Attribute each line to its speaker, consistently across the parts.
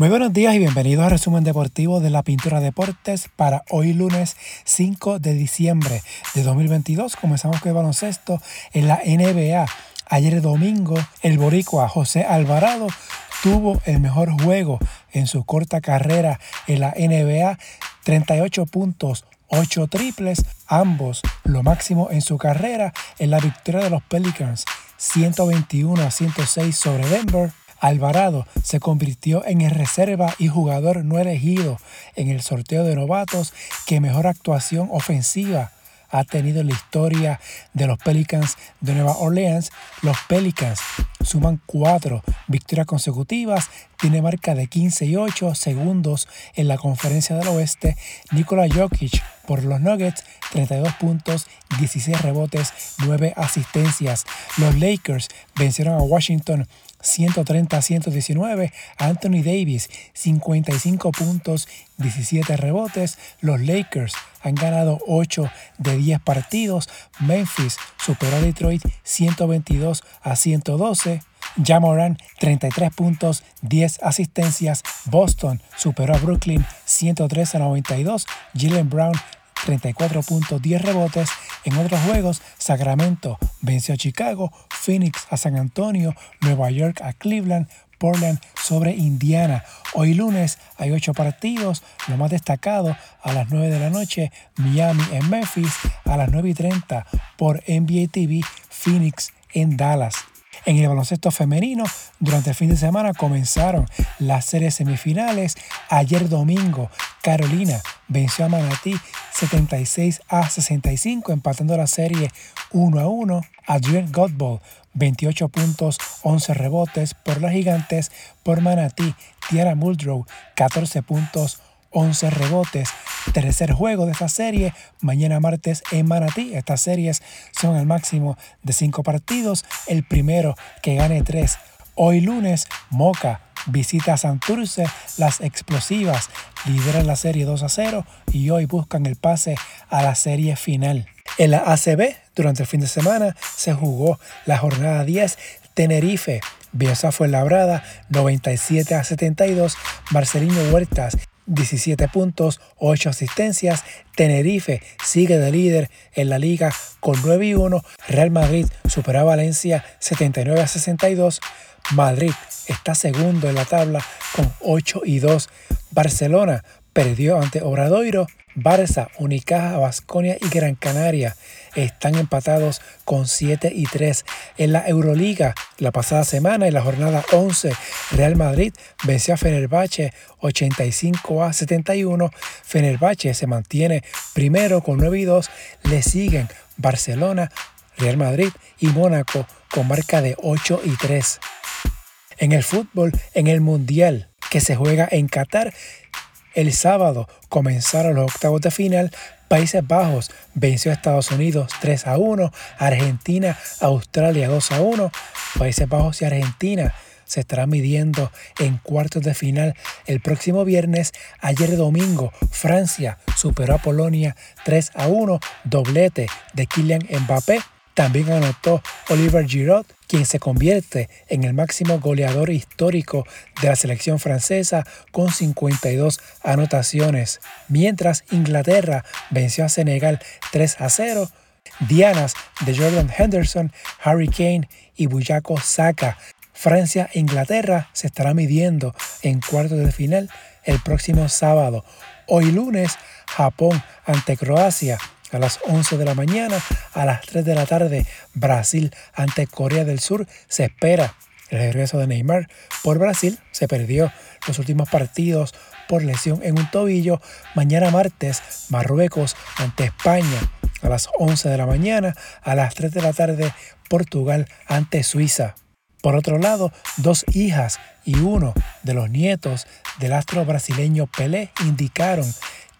Speaker 1: Muy buenos días y bienvenidos al resumen deportivo de la Pintura Deportes para hoy lunes 5 de diciembre de 2022. Comenzamos con el baloncesto en la NBA. Ayer domingo, el boricua José Alvarado tuvo el mejor juego en su corta carrera en la NBA, 38 puntos, 8 triples, ambos lo máximo en su carrera en la victoria de los Pelicans, 121 a 106 sobre Denver. Alvarado se convirtió en el reserva y jugador no elegido en el sorteo de novatos que mejor actuación ofensiva ha tenido en la historia de los Pelicans de Nueva Orleans. Los Pelicans suman cuatro victorias consecutivas, tiene marca de 15 y 8 segundos en la conferencia del oeste. Nikola Jokic por los Nuggets, 32 puntos, 16 rebotes, 9 asistencias. Los Lakers vencieron a Washington 130 a 119. Anthony Davis, 55 puntos, 17 rebotes. Los Lakers han ganado 8 de 10 partidos. Memphis superó a Detroit 122 a 112. Jamoran 33 puntos, 10 asistencias. Boston superó a Brooklyn 103 a 92. Jalen Brown 34 puntos, 10 rebotes. En otros juegos, Sacramento venció a Chicago, Phoenix a San Antonio, Nueva York a Cleveland, Portland sobre Indiana. Hoy lunes hay 8 partidos, lo más destacado a las 9 de la noche, Miami en Memphis, a las 9 y 30 por NBA TV, Phoenix en Dallas. En el baloncesto femenino, durante el fin de semana comenzaron las series semifinales. Ayer domingo, Carolina venció a Manatí 76 a 65, empatando la serie 1 a 1. Adrian Godball 28 puntos, 11 rebotes por las gigantes. Por Manatí, Tiara Muldrow 14 puntos, 11 rebotes. Tercer juego de esta serie, mañana martes en Manatí. Estas series son al máximo de 5 partidos. El primero que gane 3. Hoy lunes, Moca visita Santurce. Las explosivas lideran la serie 2 a 0 y hoy buscan el pase a la serie final. En la ACB, durante el fin de semana, se jugó la jornada 10. Tenerife Bielsa fue labrada 97 a 72. Marcelino Huertas 17 puntos, 8 asistencias. Tenerife sigue de líder en la liga con 9 y 1. Real Madrid supera a Valencia 79 a 62. Madrid está segundo en la tabla con 8 y 2. Barcelona perdió ante Obradoiro Barça, Unicaja, Vasconia y Gran Canaria están empatados con 7 y 3. En la Euroliga, la pasada semana, en la jornada 11, Real Madrid venció a Fenerbahce 85 a 71. Fenerbahce se mantiene primero con 9 y 2. Le siguen Barcelona, Real Madrid y Mónaco con marca de 8 y 3. En el fútbol, en el Mundial que se juega en Qatar, el sábado comenzaron los octavos de final. Países Bajos venció a Estados Unidos 3 a 1, Argentina, Australia 2 a 1. Países Bajos y Argentina se estarán midiendo en cuartos de final el próximo viernes. Ayer domingo, Francia superó a Polonia 3 a 1, doblete de Kylian Mbappé. También anotó Oliver Giroud, quien se convierte en el máximo goleador histórico de la selección francesa con 52 anotaciones. Mientras Inglaterra venció a Senegal 3 a 0, dianas de Jordan Henderson, Harry Kane y Buyako Saka. Francia e Inglaterra se estará midiendo en cuartos de final el próximo sábado. Hoy lunes, Japón ante Croacia a las 11 de la mañana, a las 3 de la tarde, Brasil ante Corea del Sur. Se espera el regreso de Neymar por Brasil. Se perdió los últimos partidos por lesión en un tobillo. Mañana martes, Marruecos ante España a las 11 de la mañana, a las 3 de la tarde, Portugal ante Suiza. Por otro lado, dos hijas y uno de los nietos del astro brasileño Pelé indicaron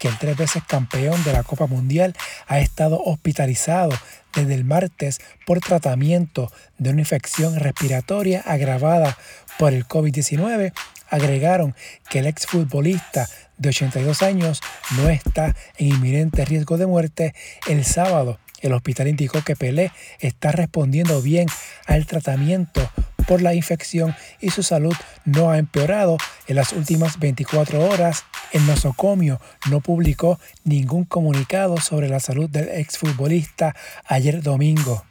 Speaker 1: que el tres veces campeón de la Copa Mundial ha estado hospitalizado desde el martes por tratamiento de una infección respiratoria agravada por el COVID-19, agregaron que el exfutbolista de 82 años no está en inminente riesgo de muerte. El sábado, el hospital indicó que Pelé está respondiendo bien al tratamiento por la infección y su salud no ha empeorado en las últimas 24 horas. El nosocomio no publicó ningún comunicado sobre la salud del exfutbolista ayer domingo.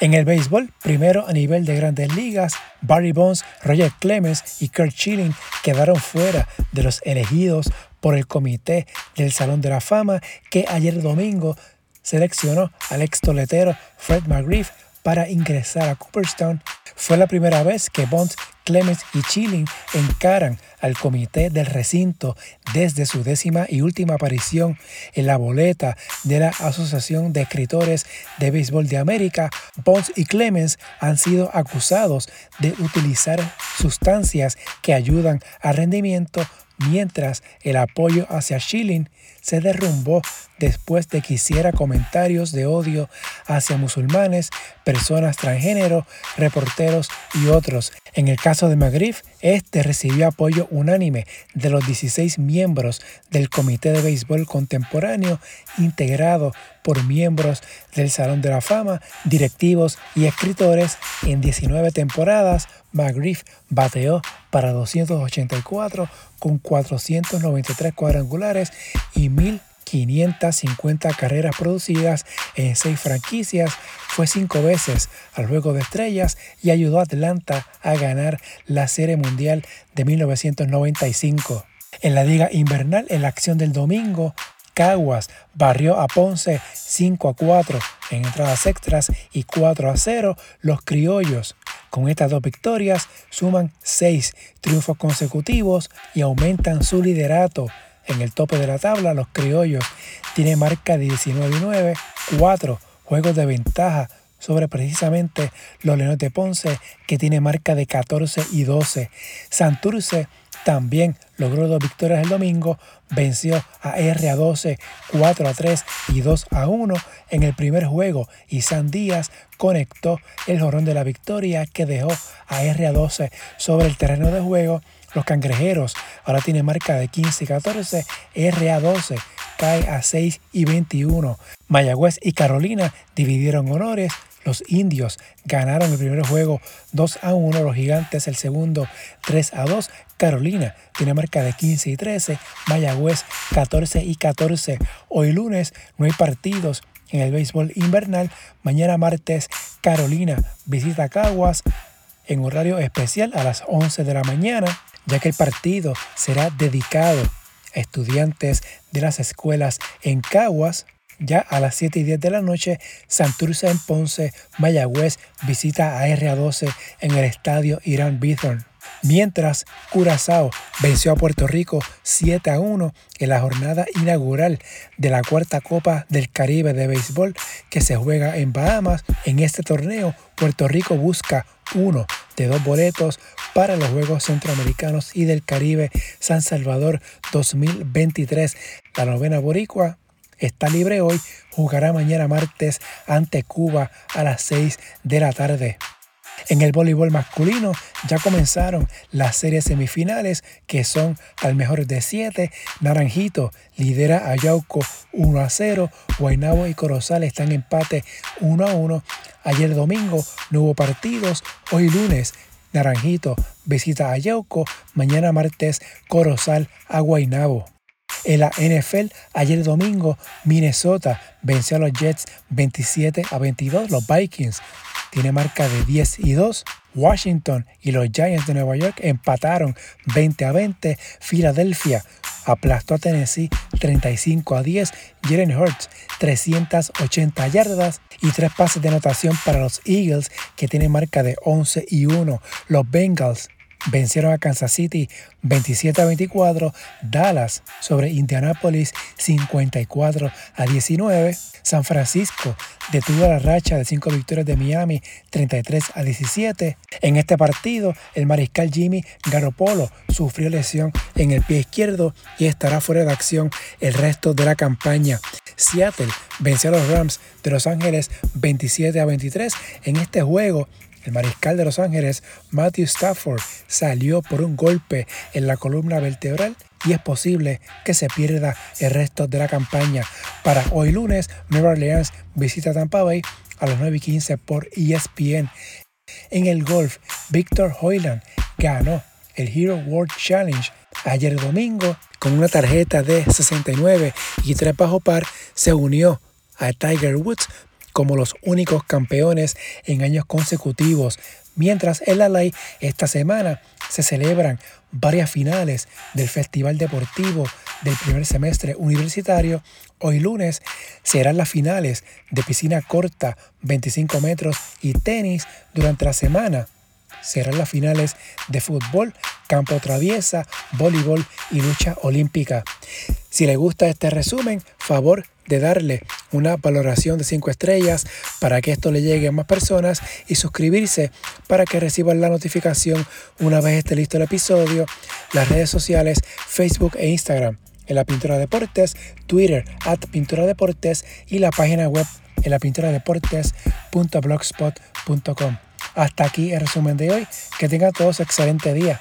Speaker 1: En el béisbol, primero a nivel de grandes ligas, Barry Bonds, Roger Clemens y Kurt Schilling quedaron fuera de los elegidos por el comité del Salón de la Fama que ayer domingo seleccionó al ex toletero Fred McGriff para ingresar a Cooperstown. Fue la primera vez que Bonds, Clemens y Chilling encaran al comité del recinto desde su décima y última aparición en la boleta de la Asociación de Escritores de Béisbol de América. Bonds y Clemens han sido acusados de utilizar sustancias que ayudan al rendimiento mientras el apoyo hacia Schilling se derrumbó después de que hiciera comentarios de odio hacia musulmanes, personas transgénero, reporteros y otros. En el caso de Magriff, este recibió apoyo unánime de los 16 miembros del Comité de Béisbol Contemporáneo, integrado por miembros del Salón de la Fama, directivos y escritores. En 19 temporadas, McGriff bateó para 284 con 493 cuadrangulares y 1.550 carreras producidas en seis franquicias. Fue cinco veces al Juego de Estrellas y ayudó a Atlanta a ganar la Serie Mundial de 1995. En la Liga Invernal, en la acción del domingo, Caguas barrió a Ponce 5 a 4 en entradas extras y 4 a 0 los criollos. Con estas dos victorias suman 6 triunfos consecutivos y aumentan su liderato. En el tope de la tabla, los criollos tienen marca de 19 y 9, 4 juegos de ventaja sobre precisamente los Leones de Ponce, que tiene marca de 14 y 12. Santurce también logró dos victorias el domingo, venció a RA12 4 a 3 y 2 a 1 en el primer juego y San Díaz conectó el jorrón de la victoria que dejó a RA12 sobre el terreno de juego. Los cangrejeros ahora tienen marca de 15 y 14, RA12 cae a 6 y 21. Mayagüez y Carolina dividieron honores los indios ganaron el primer juego 2 a 1, los gigantes el segundo 3 a 2. Carolina tiene marca de 15 y 13, Mayagüez 14 y 14. Hoy lunes no hay partidos en el béisbol invernal. Mañana martes Carolina visita Caguas en horario especial a las 11 de la mañana, ya que el partido será dedicado a estudiantes de las escuelas en Caguas. Ya a las 7 y 10 de la noche, Santurce en Ponce, Mayagüez visita a RA12 en el estadio Irán Bithorn. Mientras Curazao venció a Puerto Rico 7 a 1 en la jornada inaugural de la cuarta Copa del Caribe de Béisbol que se juega en Bahamas. En este torneo, Puerto Rico busca uno de dos boletos para los Juegos Centroamericanos y del Caribe San Salvador 2023. La novena boricua está libre hoy, jugará mañana martes ante Cuba a las 6 de la tarde. En el voleibol masculino ya comenzaron las series semifinales que son al mejor de 7. Naranjito lidera a Yauco 1 a 0. Guaynabo y Corozal están en empate 1 a 1. Ayer domingo no hubo partidos. Hoy lunes Naranjito visita a Yauco. Mañana martes Corozal a Guaynabo. En la NFL, ayer domingo, Minnesota venció a los Jets 27 a 22. Los Vikings tiene marca de 10 y 2. Washington y los Giants de Nueva York empataron 20 a 20. Filadelfia aplastó a Tennessee 35 a 10. Jalen Hurts 380 yardas y tres pases de anotación para los Eagles que tienen marca de 11 y 1. Los Bengals vencieron a Kansas City 27 a 24, Dallas sobre Indianapolis 54 a 19, San Francisco detuvo la racha de cinco victorias de Miami 33 a 17. En este partido, el mariscal Jimmy Garoppolo sufrió lesión en el pie izquierdo y estará fuera de acción el resto de la campaña. Seattle venció a los Rams de Los Ángeles 27 a 23 en este juego el mariscal de Los Ángeles, Matthew Stafford, salió por un golpe en la columna vertebral y es posible que se pierda el resto de la campaña. Para hoy lunes, Nueva Orleans visita Tampa Bay a las 9 y 15 por ESPN. En el golf, Victor Hoyland ganó el Hero World Challenge ayer domingo con una tarjeta de 69 y 3 bajo par se unió a Tiger Woods como los únicos campeones en años consecutivos, mientras en la ley esta semana se celebran varias finales del Festival Deportivo del primer semestre universitario. Hoy lunes serán las finales de piscina corta, 25 metros y tenis durante la semana serán las finales de fútbol, campo traviesa, voleibol y lucha olímpica. Si le gusta este resumen, favor de darle una valoración de 5 estrellas para que esto le llegue a más personas y suscribirse para que reciban la notificación una vez esté listo el episodio, las redes sociales Facebook e Instagram en la Pintura Deportes, Twitter at Pintura Deportes y la página web en la pintura deportes.blogspot.com. Hasta aquí el resumen de hoy. Que tengan todos excelente día.